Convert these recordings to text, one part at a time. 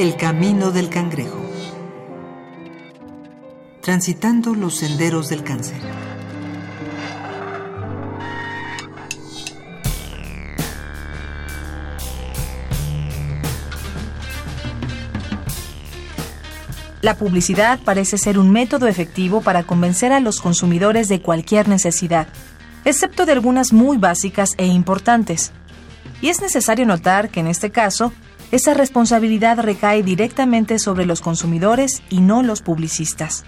El camino del cangrejo. Transitando los senderos del cáncer. La publicidad parece ser un método efectivo para convencer a los consumidores de cualquier necesidad, excepto de algunas muy básicas e importantes. Y es necesario notar que en este caso, esa responsabilidad recae directamente sobre los consumidores y no los publicistas.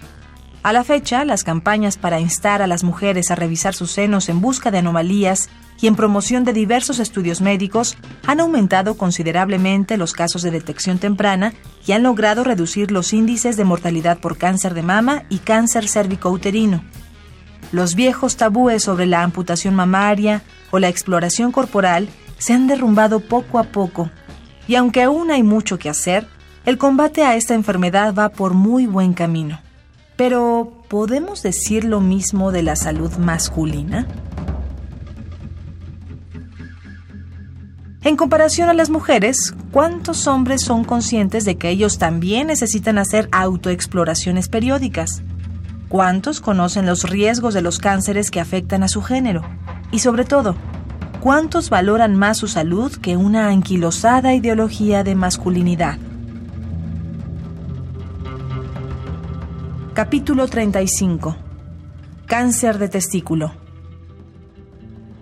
A la fecha, las campañas para instar a las mujeres a revisar sus senos en busca de anomalías y en promoción de diversos estudios médicos han aumentado considerablemente los casos de detección temprana y han logrado reducir los índices de mortalidad por cáncer de mama y cáncer cérvico-uterino. Los viejos tabúes sobre la amputación mamaria o la exploración corporal se han derrumbado poco a poco, y aunque aún hay mucho que hacer, el combate a esta enfermedad va por muy buen camino. Pero, ¿podemos decir lo mismo de la salud masculina? En comparación a las mujeres, ¿cuántos hombres son conscientes de que ellos también necesitan hacer autoexploraciones periódicas? ¿Cuántos conocen los riesgos de los cánceres que afectan a su género? Y sobre todo, ¿cuántos valoran más su salud que una anquilosada ideología de masculinidad? Capítulo 35. Cáncer de testículo.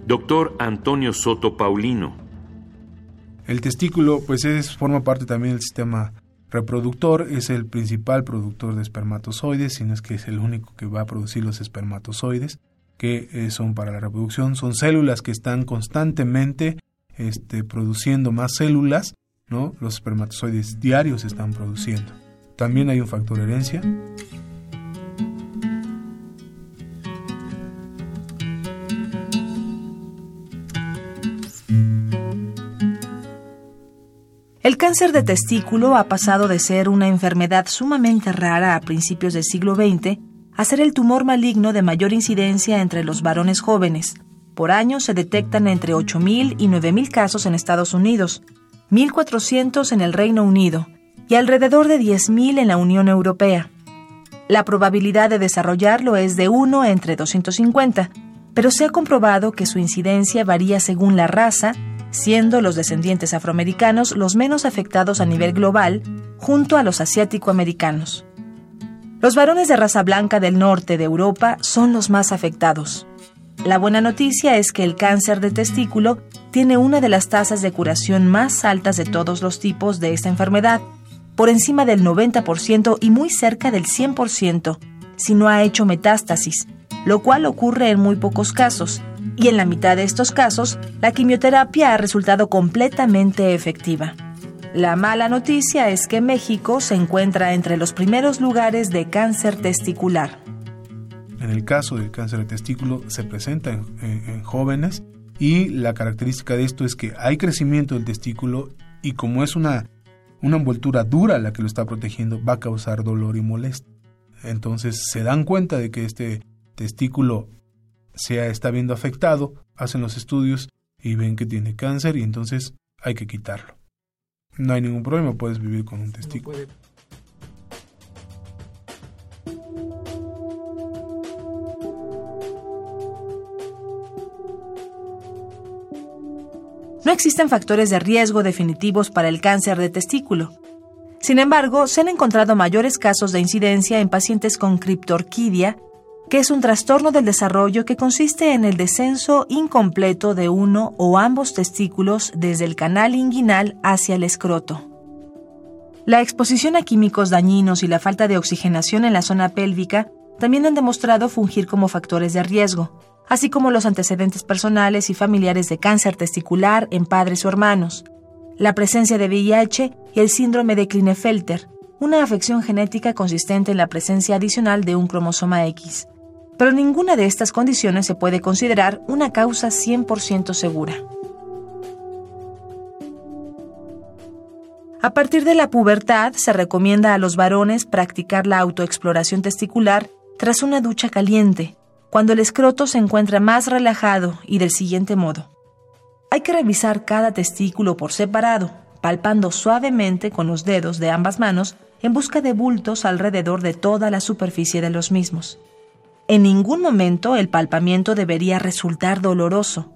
Doctor Antonio Soto Paulino. El testículo, pues es, forma parte también del sistema reproductor, es el principal productor de espermatozoides, sino es que es el único que va a producir los espermatozoides que eh, son para la reproducción, son células que están constantemente este, produciendo más células, ¿no? Los espermatozoides diarios están produciendo. También hay un factor herencia. El cáncer de testículo ha pasado de ser una enfermedad sumamente rara a principios del siglo XX a ser el tumor maligno de mayor incidencia entre los varones jóvenes. Por año se detectan entre 8.000 y 9.000 casos en Estados Unidos, 1.400 en el Reino Unido y alrededor de 10.000 en la Unión Europea. La probabilidad de desarrollarlo es de 1 entre 250, pero se ha comprobado que su incidencia varía según la raza, siendo los descendientes afroamericanos los menos afectados a nivel global, junto a los asiático-americanos. Los varones de raza blanca del norte de Europa son los más afectados. La buena noticia es que el cáncer de testículo tiene una de las tasas de curación más altas de todos los tipos de esta enfermedad, por encima del 90% y muy cerca del 100%, si no ha hecho metástasis, lo cual ocurre en muy pocos casos, y en la mitad de estos casos, la quimioterapia ha resultado completamente efectiva. La mala noticia es que México se encuentra entre los primeros lugares de cáncer testicular. En el caso del cáncer de testículo se presenta en, jóvenes y la característica de esto es que hay crecimiento del testículo y como es una, una envoltura dura la que lo está protegiendo, va a causar dolor y molestia. Entonces se dan cuenta de que este testículo se está viendo afectado, hacen los estudios y ven que tiene cáncer y entonces hay que quitarlo. No hay ningún problema, puedes vivir con un testículo. No existen factores de riesgo definitivos para el cáncer de testículo. Sin embargo, se han encontrado mayores casos de incidencia en pacientes con criptorquidia que es un trastorno del desarrollo que consiste en el descenso incompleto de uno o ambos testículos desde el canal inguinal hacia el escroto. La exposición a químicos dañinos y la falta de oxigenación en la zona pélvica también han demostrado fungir como factores de riesgo, así como los antecedentes personales y familiares de cáncer testicular en padres o hermanos, la presencia de VIH y el síndrome de Klinefelter, una afección genética consistente en la presencia adicional de un cromosoma X pero ninguna de estas condiciones se puede considerar una causa 100% segura. A partir de la pubertad se recomienda a los varones practicar la autoexploración testicular tras una ducha caliente, cuando el escroto se encuentra más relajado y del siguiente modo. Hay que revisar cada testículo por separado, palpando suavemente con los dedos de ambas manos en busca de bultos alrededor de toda la superficie de los mismos. En ningún momento el palpamiento debería resultar doloroso.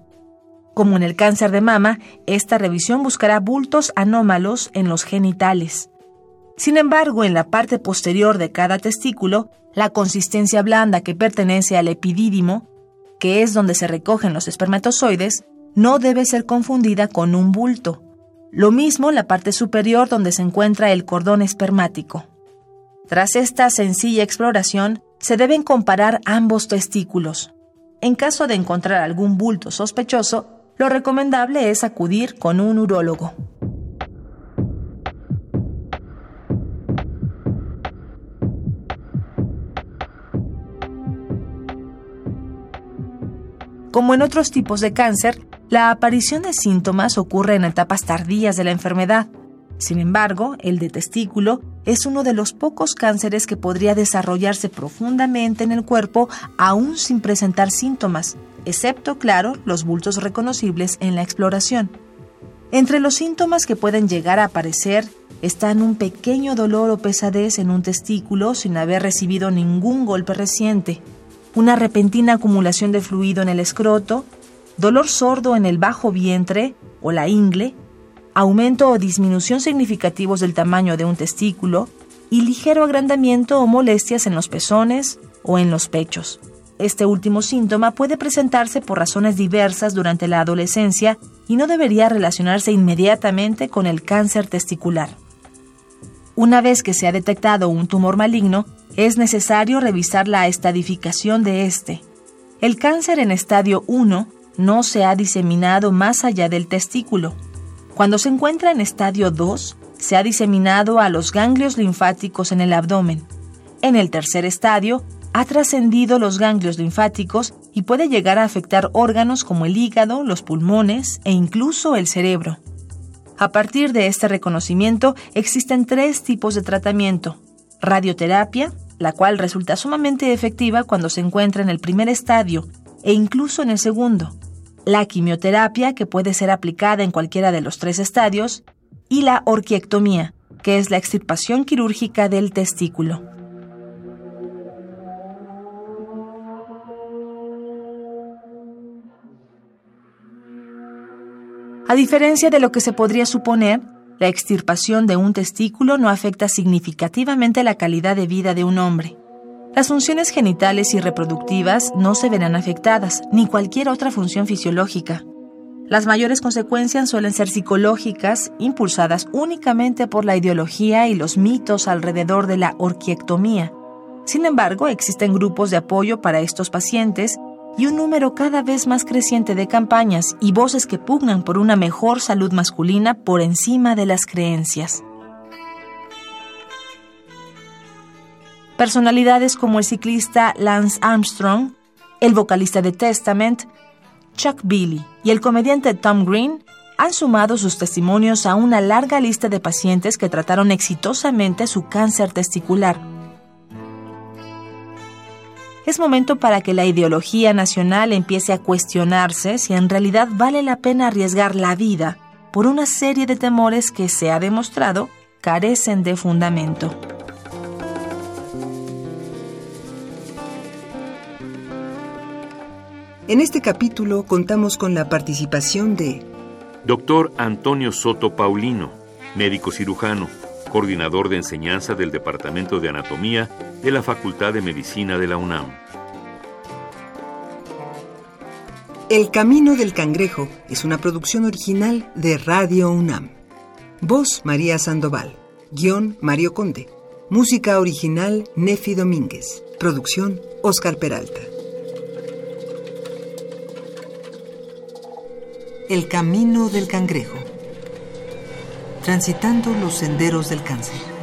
Como en el cáncer de mama, esta revisión buscará bultos anómalos en los genitales. Sin embargo, en la parte posterior de cada testículo, la consistencia blanda que pertenece al epidídimo, que es donde se recogen los espermatozoides, no debe ser confundida con un bulto. Lo mismo la parte superior donde se encuentra el cordón espermático. Tras esta sencilla exploración, se deben comparar ambos testículos. En caso de encontrar algún bulto sospechoso, lo recomendable es acudir con un urólogo. Como en otros tipos de cáncer, la aparición de síntomas ocurre en etapas tardías de la enfermedad. Sin embargo, el de testículo es uno de los pocos cánceres que podría desarrollarse profundamente en el cuerpo aún sin presentar síntomas, excepto, claro, los bultos reconocibles en la exploración. Entre los síntomas que pueden llegar a aparecer están un pequeño dolor o pesadez en un testículo sin haber recibido ningún golpe reciente, una repentina acumulación de fluido en el escroto, dolor sordo en el bajo vientre o la ingle, aumento o disminución significativos del tamaño de un testículo y ligero agrandamiento o molestias en los pezones o en los pechos. Este último síntoma puede presentarse por razones diversas durante la adolescencia y no debería relacionarse inmediatamente con el cáncer testicular. Una vez que se ha detectado un tumor maligno, es necesario revisar la estadificación de este. El cáncer en estadio 1 no se ha diseminado más allá del testículo. Cuando se encuentra en estadio 2, se ha diseminado a los ganglios linfáticos en el abdomen. En el tercer estadio, ha trascendido los ganglios linfáticos y puede llegar a afectar órganos como el hígado, los pulmones e incluso el cerebro. A partir de este reconocimiento existen tres tipos de tratamiento. Radioterapia, la cual resulta sumamente efectiva cuando se encuentra en el primer estadio e incluso en el segundo, la quimioterapia, que puede ser aplicada en cualquiera de los tres estadios, y la orquiectomía, que es la extirpación quirúrgica del testículo. A diferencia de lo que se podría suponer, la extirpación de un testículo no afecta significativamente la calidad de vida de un hombre. Las funciones genitales y reproductivas no se verán afectadas, ni cualquier otra función fisiológica. Las mayores consecuencias suelen ser psicológicas, impulsadas únicamente por la ideología y los mitos alrededor de la orquiectomía. Sin embargo, existen grupos de apoyo para estos pacientes y un número cada vez más creciente de campañas y voces que pugnan por una mejor salud masculina por encima de las creencias. Personalidades como el ciclista Lance Armstrong, el vocalista de Testament, Chuck Billy y el comediante Tom Green han sumado sus testimonios a una larga lista de pacientes que trataron exitosamente su cáncer testicular es momento para que la ideología nacional empiece a cuestionarse si en realidad vale la pena arriesgar la vida por una serie de temores que se ha demostrado carecen de fundamento. En este capítulo contamos con la participación de Dr. Antonio Soto Paulino, médico cirujano coordinador de enseñanza del Departamento de Anatomía de la Facultad de Medicina de la UNAM. El Camino del Cangrejo es una producción original de Radio UNAM. Voz María Sandoval. Guión Mario Conde. Música original Nefi Domínguez. Producción Oscar Peralta. El Camino del Cangrejo transitando los senderos del cáncer.